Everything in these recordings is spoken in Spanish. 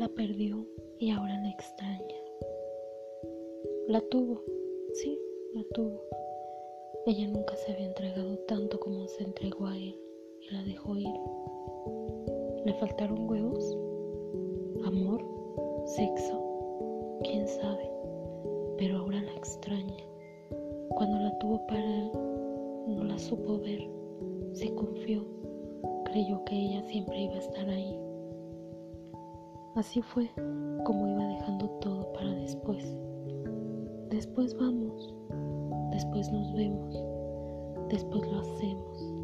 La perdió y ahora la extraña. La tuvo, sí, la tuvo. Ella nunca se había entregado tanto como se entregó a él y la dejó ir. Le faltaron huevos, amor, sexo, quién sabe, pero ahora la extraña. Cuando la tuvo para él, no la supo ver, se confió, creyó que ella siempre iba a estar ahí Así fue como iba dejando todo para después. Después vamos, después nos vemos, después lo hacemos,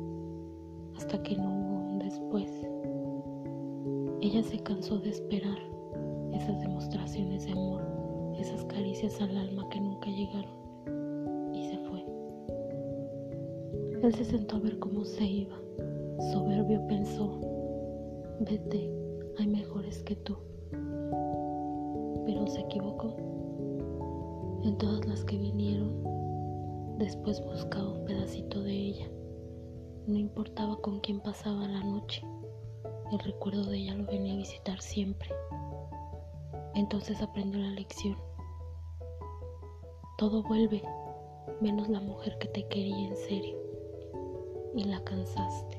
hasta que no hubo un después. Ella se cansó de esperar esas demostraciones de amor, esas caricias al alma que nunca llegaron, y se fue. Él se sentó a ver cómo se iba. Soberbio pensó, vete, hay mejores que tú. Pero se equivocó. En todas las que vinieron, después buscaba un pedacito de ella. No importaba con quién pasaba la noche, el recuerdo de ella lo venía a visitar siempre. Entonces aprendió la lección. Todo vuelve, menos la mujer que te quería en serio. Y la cansaste.